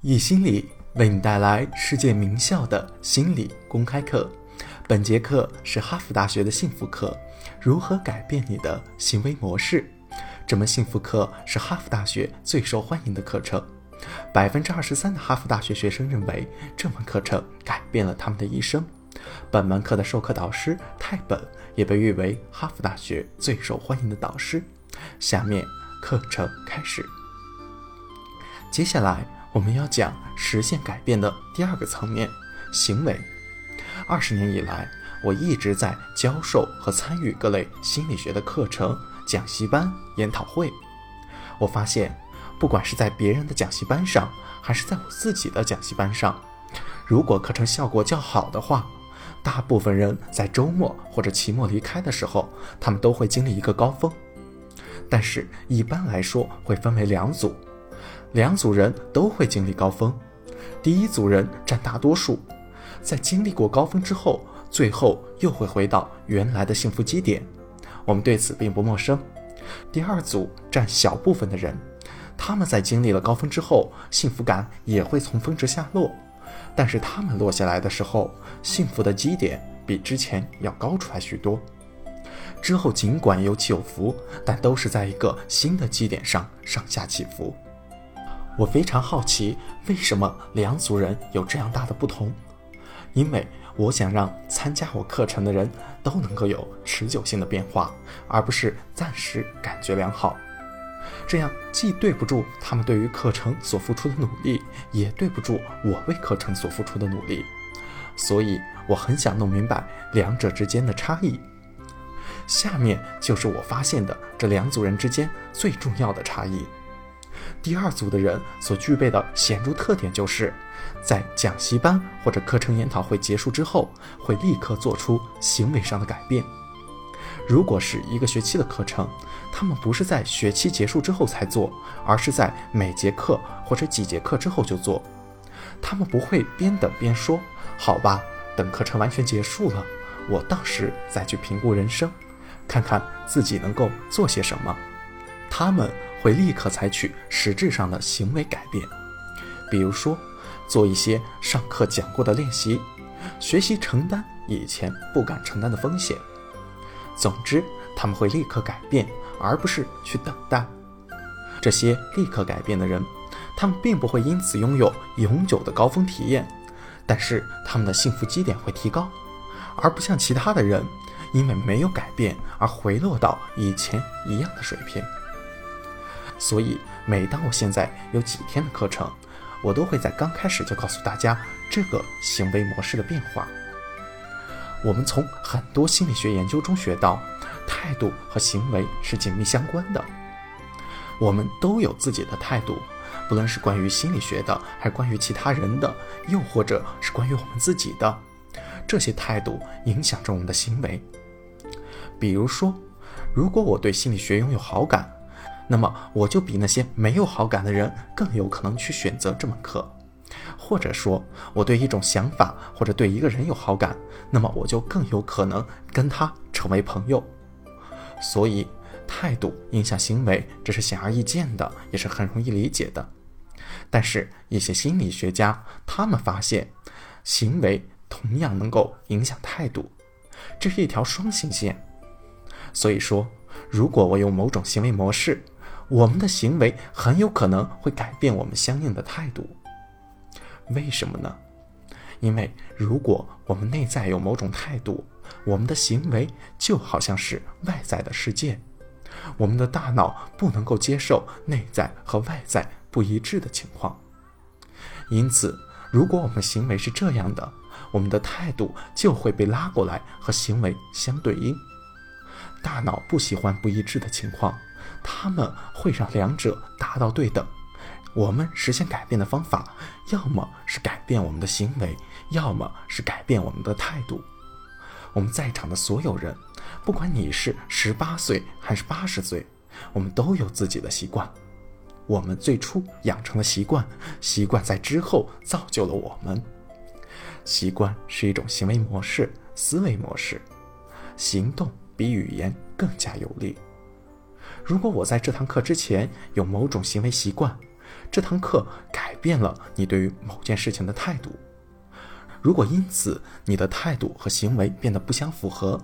易心理为你带来世界名校的心理公开课。本节课是哈佛大学的幸福课，如何改变你的行为模式？这门幸福课是哈佛大学最受欢迎的课程，百分之二十三的哈佛大学学生认为这门课程改变了他们的一生。本门课的授课导师泰本也被誉为哈佛大学最受欢迎的导师。下面课程开始，接下来。我们要讲实现改变的第二个层面——行为。二十年以来，我一直在教授和参与各类心理学的课程、讲习班、研讨会。我发现，不管是在别人的讲习班上，还是在我自己的讲习班上，如果课程效果较好的话，大部分人在周末或者期末离开的时候，他们都会经历一个高峰。但是，一般来说会分为两组。两组人都会经历高峰，第一组人占大多数，在经历过高峰之后，最后又会回到原来的幸福基点，我们对此并不陌生。第二组占小部分的人，他们在经历了高峰之后，幸福感也会从峰值下落，但是他们落下来的时候，幸福的基点比之前要高出来许多。之后尽管有起有伏，但都是在一个新的基点上上下起伏。我非常好奇，为什么两组人有这样大的不同？因为我想让参加我课程的人都能够有持久性的变化，而不是暂时感觉良好。这样既对不住他们对于课程所付出的努力，也对不住我为课程所付出的努力。所以我很想弄明白两者之间的差异。下面就是我发现的这两组人之间最重要的差异。第二组的人所具备的显著特点，就是在讲习班或者课程研讨会结束之后，会立刻做出行为上的改变。如果是一个学期的课程，他们不是在学期结束之后才做，而是在每节课或者几节课之后就做。他们不会边等边说：“好吧，等课程完全结束了，我到时再去评估人生，看看自己能够做些什么。”他们。会立刻采取实质上的行为改变，比如说做一些上课讲过的练习，学习承担以前不敢承担的风险。总之，他们会立刻改变，而不是去等待。这些立刻改变的人，他们并不会因此拥有永久的高峰体验，但是他们的幸福基点会提高，而不像其他的人，因为没有改变而回落到以前一样的水平。所以，每当我现在有几天的课程，我都会在刚开始就告诉大家这个行为模式的变化。我们从很多心理学研究中学到，态度和行为是紧密相关的。我们都有自己的态度，不论是关于心理学的，还是关于其他人的，又或者是关于我们自己的，这些态度影响着我们的行为。比如说，如果我对心理学拥有好感，那么我就比那些没有好感的人更有可能去选择这门课，或者说我对一种想法或者对一个人有好感，那么我就更有可能跟他成为朋友。所以，态度影响行为，这是显而易见的，也是很容易理解的。但是，一些心理学家他们发现，行为同样能够影响态度，这是一条双行线。所以说，如果我有某种行为模式，我们的行为很有可能会改变我们相应的态度。为什么呢？因为如果我们内在有某种态度，我们的行为就好像是外在的世界。我们的大脑不能够接受内在和外在不一致的情况。因此，如果我们行为是这样的，我们的态度就会被拉过来和行为相对应。大脑不喜欢不一致的情况。他们会让两者达到对等。我们实现改变的方法，要么是改变我们的行为，要么是改变我们的态度。我们在场的所有人，不管你是十八岁还是八十岁，我们都有自己的习惯。我们最初养成了习惯，习惯在之后造就了我们。习惯是一种行为模式、思维模式，行动比语言更加有力。如果我在这堂课之前有某种行为习惯，这堂课改变了你对于某件事情的态度。如果因此你的态度和行为变得不相符合，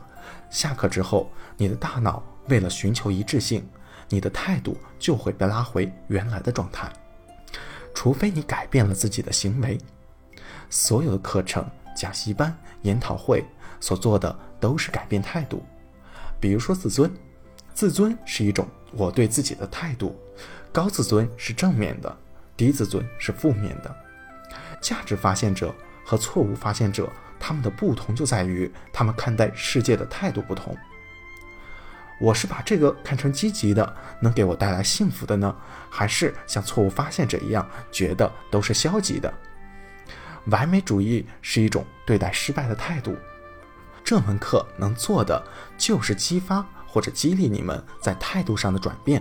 下课之后，你的大脑为了寻求一致性，你的态度就会被拉回原来的状态。除非你改变了自己的行为，所有的课程、讲习班、研讨会所做的都是改变态度。比如说自尊，自尊是一种我对自己的态度，高自尊是正面的，低自尊是负面的。价值发现者。和错误发现者，他们的不同就在于他们看待世界的态度不同。我是把这个看成积极的，能给我带来幸福的呢，还是像错误发现者一样觉得都是消极的？完美主义是一种对待失败的态度。这门课能做的就是激发或者激励你们在态度上的转变，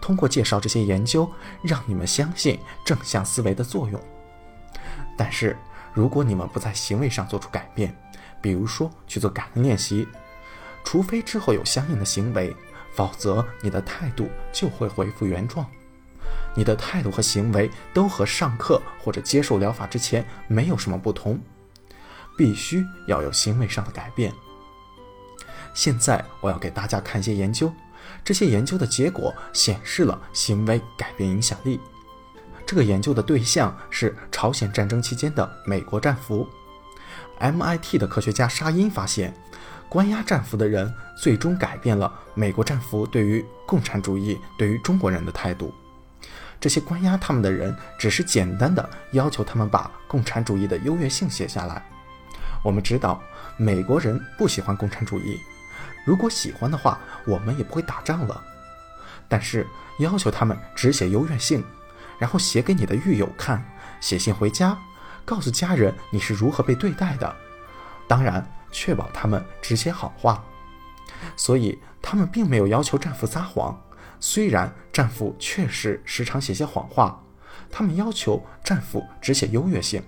通过介绍这些研究，让你们相信正向思维的作用。但是。如果你们不在行为上做出改变，比如说去做感恩练习，除非之后有相应的行为，否则你的态度就会恢复原状。你的态度和行为都和上课或者接受疗法之前没有什么不同，必须要有行为上的改变。现在我要给大家看一些研究，这些研究的结果显示了行为改变影响力。这个研究的对象是朝鲜战争期间的美国战俘。MIT 的科学家沙因发现，关押战俘的人最终改变了美国战俘对于共产主义、对于中国人的态度。这些关押他们的人只是简单的要求他们把共产主义的优越性写下来。我们知道美国人不喜欢共产主义，如果喜欢的话，我们也不会打仗了。但是要求他们只写优越性。然后写给你的狱友看，写信回家，告诉家人你是如何被对待的。当然，确保他们只写好话。所以他们并没有要求战俘撒谎，虽然战俘确实时常写些谎话，他们要求战俘只写优越性。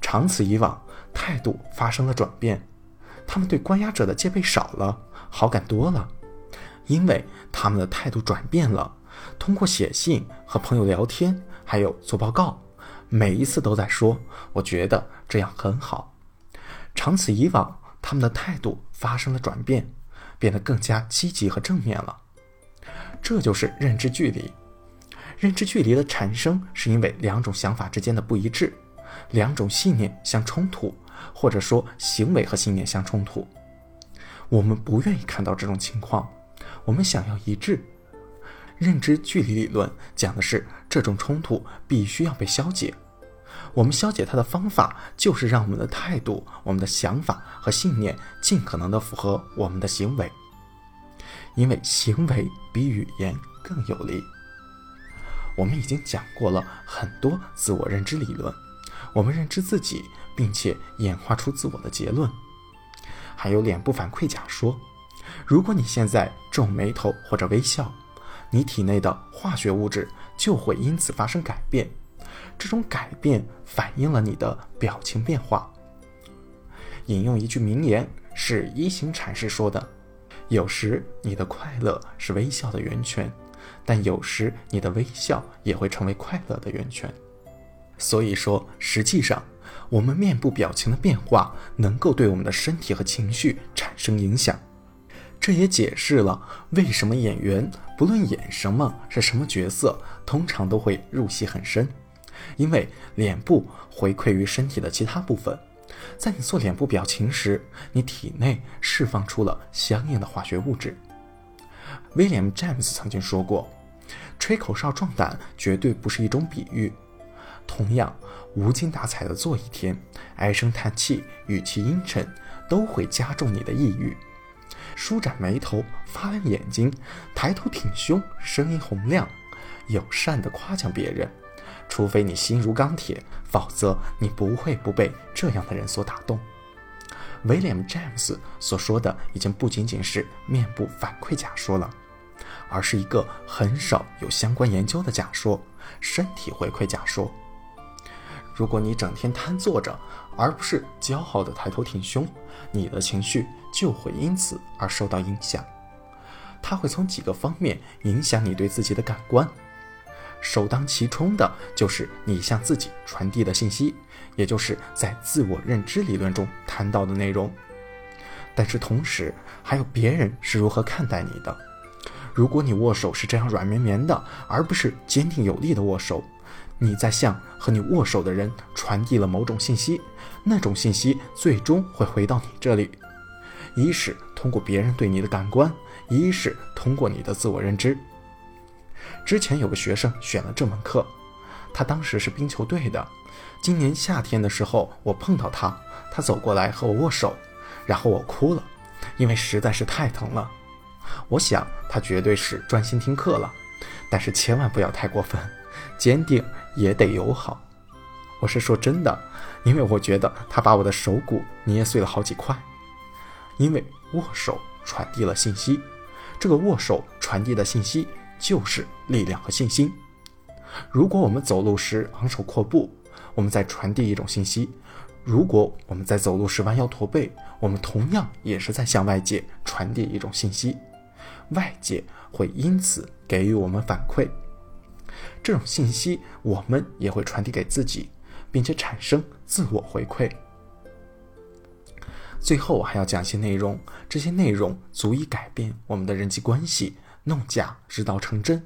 长此以往，态度发生了转变，他们对关押者的戒备少了，好感多了，因为他们的态度转变了。通过写信和朋友聊天，还有做报告，每一次都在说：“我觉得这样很好。”长此以往，他们的态度发生了转变，变得更加积极和正面了。这就是认知距离。认知距离的产生是因为两种想法之间的不一致，两种信念相冲突，或者说行为和信念相冲突。我们不愿意看到这种情况，我们想要一致。认知距离理论讲的是这种冲突必须要被消解，我们消解它的方法就是让我们的态度、我们的想法和信念尽可能的符合我们的行为，因为行为比语言更有力。我们已经讲过了很多自我认知理论，我们认知自己，并且演化出自我的结论，还有脸部反馈假说。如果你现在皱眉头或者微笑。你体内的化学物质就会因此发生改变，这种改变反映了你的表情变化。引用一句名言，是一行禅师说的：“有时你的快乐是微笑的源泉，但有时你的微笑也会成为快乐的源泉。”所以说，实际上我们面部表情的变化能够对我们的身体和情绪产生影响。这也解释了为什么演员不论演什么是什么角色，通常都会入戏很深，因为脸部回馈于身体的其他部分，在你做脸部表情时，你体内释放出了相应的化学物质。威廉·詹姆斯曾经说过：“吹口哨壮胆绝对不是一种比喻。”同样，无精打采的坐一天，唉声叹气，语气阴沉，都会加重你的抑郁。舒展眉头，发亮眼睛，抬头挺胸，声音洪亮，友善地夸奖别人。除非你心如钢铁，否则你不会不被这样的人所打动。威廉·詹姆斯所说的已经不仅仅是面部反馈假说了，而是一个很少有相关研究的假说——身体回馈假说。如果你整天瘫坐着，而不是骄傲地抬头挺胸，你的情绪就会因此而受到影响。它会从几个方面影响你对自己的感官。首当其冲的就是你向自己传递的信息，也就是在自我认知理论中谈到的内容。但是同时，还有别人是如何看待你的。如果你握手是这样软绵绵的，而不是坚定有力的握手，你在向和你握手的人传递了某种信息，那种信息最终会回到你这里。一是通过别人对你的感官，一是通过你的自我认知。之前有个学生选了这门课，他当时是冰球队的。今年夏天的时候，我碰到他，他走过来和我握手，然后我哭了，因为实在是太疼了。我想他绝对是专心听课了，但是千万不要太过分，坚定也得友好。我是说真的，因为我觉得他把我的手骨捏碎了好几块。因为握手传递了信息，这个握手传递的信息就是力量和信心。如果我们走路时昂首阔步，我们在传递一种信息；如果我们在走路时弯腰驼背，我们同样也是在向外界传递一种信息。外界会因此给予我们反馈，这种信息我们也会传递给自己，并且产生自我回馈。最后我还要讲一些内容，这些内容足以改变我们的人际关系，弄假直到成真。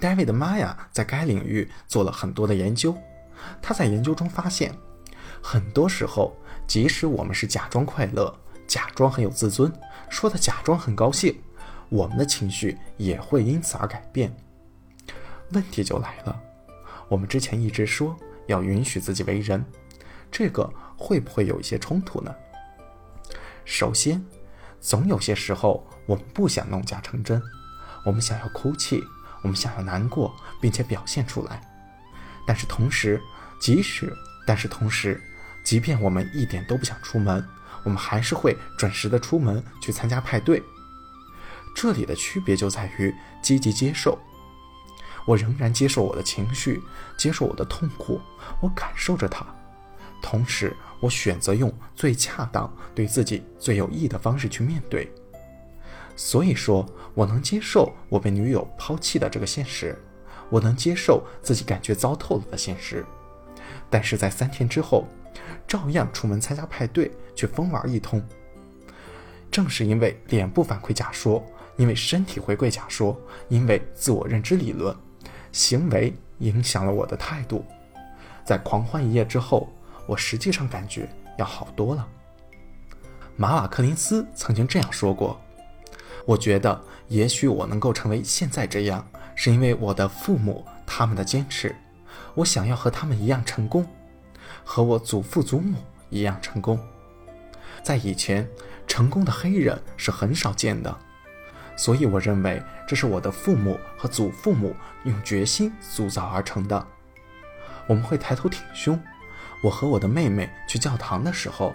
David 的妈呀在该领域做了很多的研究，他在研究中发现，很多时候，即使我们是假装快乐，假装很有自尊，说的假装很高兴，我们的情绪也会因此而改变。问题就来了，我们之前一直说要允许自己为人，这个会不会有一些冲突呢？首先，总有些时候我们不想弄假成真，我们想要哭泣，我们想要难过，并且表现出来。但是同时，即使但是同时，即便我们一点都不想出门，我们还是会准时的出门去参加派对。这里的区别就在于积极接受，我仍然接受我的情绪，接受我的痛苦，我感受着它。同时，我选择用最恰当、对自己最有益的方式去面对。所以说，我能接受我被女友抛弃的这个现实，我能接受自己感觉糟透了的现实。但是在三天之后，照样出门参加派对，去疯玩一通。正是因为脸部反馈假说，因为身体回馈假说，因为自我认知理论，行为影响了我的态度。在狂欢一夜之后。我实际上感觉要好多了。马瓦克林斯曾经这样说过：“我觉得也许我能够成为现在这样，是因为我的父母他们的坚持。我想要和他们一样成功，和我祖父祖母一样成功。在以前，成功的黑人是很少见的，所以我认为这是我的父母和祖父母用决心塑造而成的。我们会抬头挺胸。”我和我的妹妹去教堂的时候，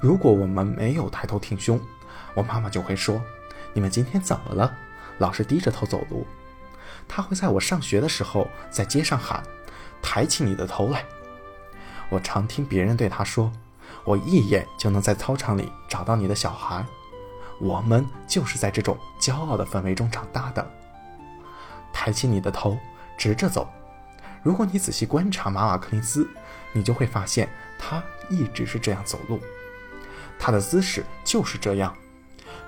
如果我们没有抬头挺胸，我妈妈就会说：“你们今天怎么了？老是低着头走路。”她会在我上学的时候在街上喊：“抬起你的头来！”我常听别人对她说：“我一眼就能在操场里找到你的小孩。”我们就是在这种骄傲的氛围中长大的。抬起你的头，直着走。如果你仔细观察马瓦克林斯，你就会发现他一直是这样走路，他的姿势就是这样，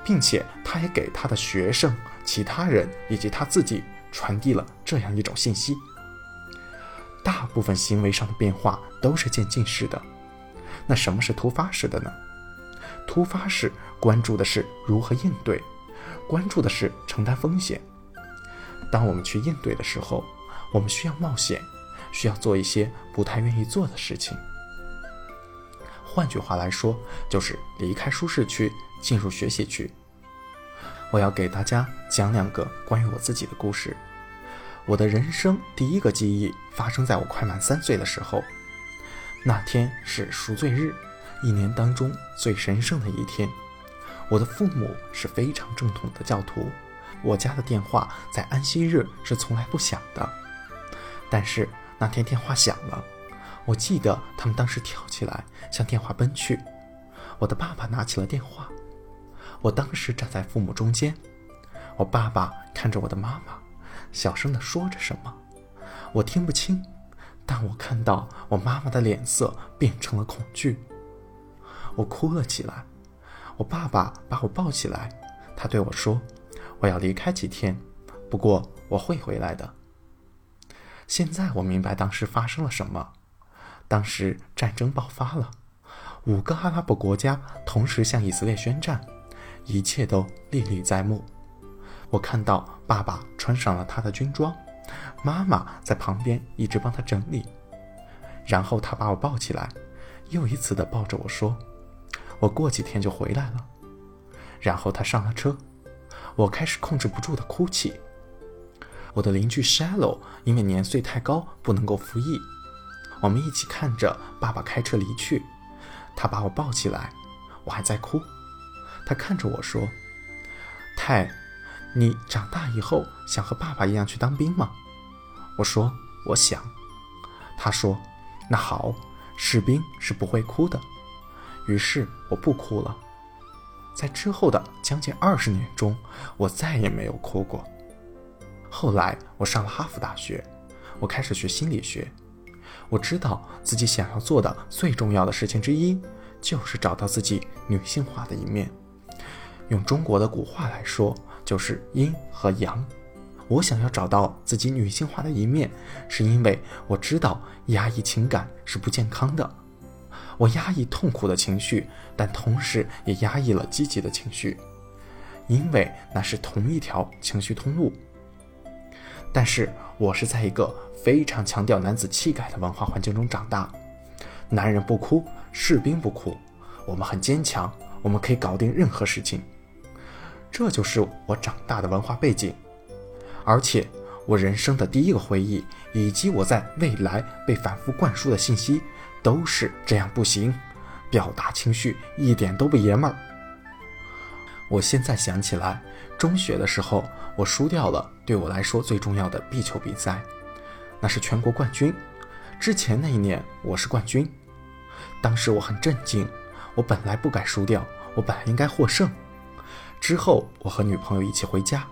并且他也给他的学生、其他人以及他自己传递了这样一种信息。大部分行为上的变化都是渐进式的，那什么是突发式的呢？突发事关注的是如何应对，关注的是承担风险。当我们去应对的时候。我们需要冒险，需要做一些不太愿意做的事情。换句话来说，就是离开舒适区，进入学习区。我要给大家讲两个关于我自己的故事。我的人生第一个记忆发生在我快满三岁的时候，那天是赎罪日，一年当中最神圣的一天。我的父母是非常正统的教徒，我家的电话在安息日是从来不响的。但是那天电话响了，我记得他们当时跳起来向电话奔去。我的爸爸拿起了电话，我当时站在父母中间。我爸爸看着我的妈妈，小声地说着什么。我听不清，但我看到我妈妈的脸色变成了恐惧。我哭了起来。我爸爸把我抱起来，他对我说：“我要离开几天，不过我会回来的。”现在我明白当时发生了什么。当时战争爆发了，五个阿拉伯国家同时向以色列宣战，一切都历历在目。我看到爸爸穿上了他的军装，妈妈在旁边一直帮他整理，然后他把我抱起来，又一次的抱着我说：“我过几天就回来了。”然后他上了车，我开始控制不住的哭泣。我的邻居 Shallow 因为年岁太高不能够服役。我们一起看着爸爸开车离去，他把我抱起来，我还在哭。他看着我说：“泰，你长大以后想和爸爸一样去当兵吗？”我说：“我想。”他说：“那好，士兵是不会哭的。”于是我不哭了。在之后的将近二十年中，我再也没有哭过。后来我上了哈佛大学，我开始学心理学。我知道自己想要做的最重要的事情之一，就是找到自己女性化的一面。用中国的古话来说，就是阴和阳。我想要找到自己女性化的一面，是因为我知道压抑情感是不健康的。我压抑痛苦的情绪，但同时也压抑了积极的情绪，因为那是同一条情绪通路。但是我是在一个非常强调男子气概的文化环境中长大，男人不哭，士兵不哭，我们很坚强，我们可以搞定任何事情。这就是我长大的文化背景，而且我人生的第一个回忆，以及我在未来被反复灌输的信息，都是这样不行，表达情绪一点都不爷们儿。我现在想起来，中学的时候。我输掉了对我来说最重要的壁球比赛，那是全国冠军。之前那一年我是冠军，当时我很震惊。我本来不该输掉，我本来应该获胜。之后我和女朋友一起回家，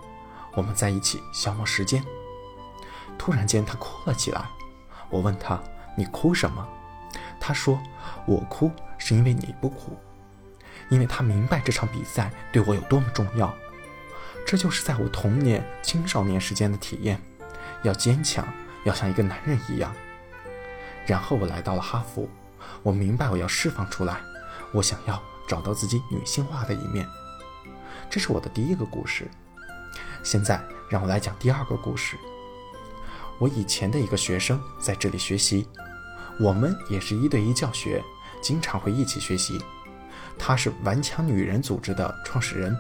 我们在一起消磨时间。突然间她哭了起来，我问她：“你哭什么？”他说：“我哭是因为你不哭，因为他明白这场比赛对我有多么重要。”这就是在我童年、青少年时间的体验，要坚强，要像一个男人一样。然后我来到了哈佛，我明白我要释放出来，我想要找到自己女性化的一面。这是我的第一个故事。现在让我来讲第二个故事。我以前的一个学生在这里学习，我们也是一对一教学，经常会一起学习。他是顽强女人组织的创始人。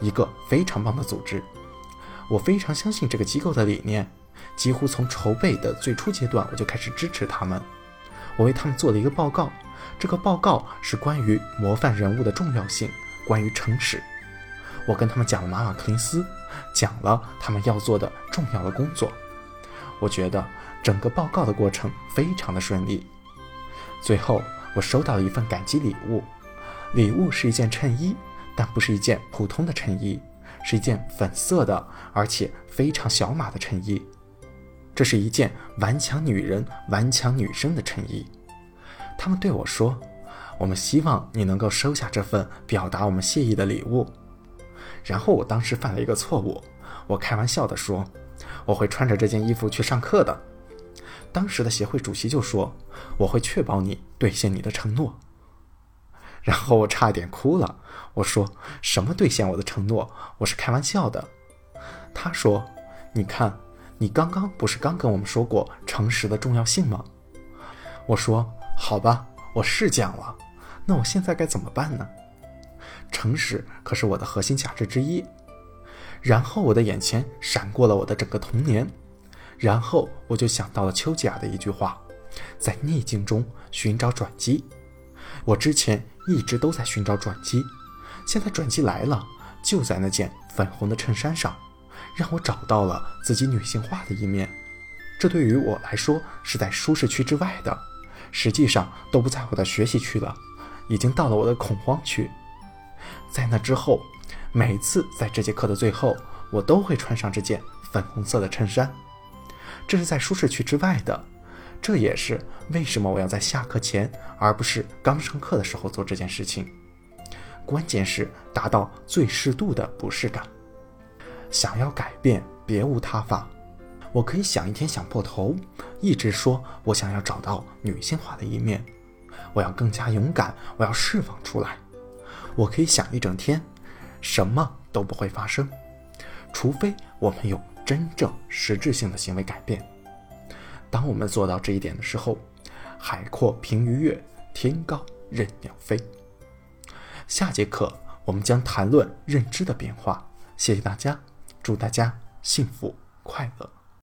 一个非常棒的组织，我非常相信这个机构的理念。几乎从筹备的最初阶段，我就开始支持他们。我为他们做了一个报告，这个报告是关于模范人物的重要性，关于诚实。我跟他们讲了马马克林斯，讲了他们要做的重要的工作。我觉得整个报告的过程非常的顺利。最后，我收到了一份感激礼物，礼物是一件衬衣。但不是一件普通的衬衣，是一件粉色的，而且非常小码的衬衣。这是一件顽强女人、顽强女生的衬衣。他们对我说：“我们希望你能够收下这份表达我们谢意的礼物。”然后我当时犯了一个错误，我开玩笑地说：“我会穿着这件衣服去上课的。”当时的协会主席就说：“我会确保你兑现你的承诺。”然后我差点哭了。我说：“什么兑现我的承诺？我是开玩笑的。”他说：“你看，你刚刚不是刚跟我们说过诚实的重要性吗？”我说：“好吧，我是讲了。那我现在该怎么办呢？诚实可是我的核心价值之一。”然后我的眼前闪过了我的整个童年，然后我就想到了丘吉尔的一句话：“在逆境中寻找转机。”我之前。一直都在寻找转机，现在转机来了，就在那件粉红的衬衫上，让我找到了自己女性化的一面。这对于我来说是在舒适区之外的，实际上都不在我的学习区了，已经到了我的恐慌区。在那之后，每次在这节课的最后，我都会穿上这件粉红色的衬衫。这是在舒适区之外的。这也是为什么我要在下课前，而不是刚上课的时候做这件事情。关键是达到最适度的不适感。想要改变，别无他法。我可以想一天想破头，一直说我想要找到女性化的一面，我要更加勇敢，我要释放出来。我可以想一整天，什么都不会发生，除非我们有真正实质性的行为改变。当我们做到这一点的时候，海阔凭鱼跃，天高任鸟飞。下节课我们将谈论认知的变化。谢谢大家，祝大家幸福快乐。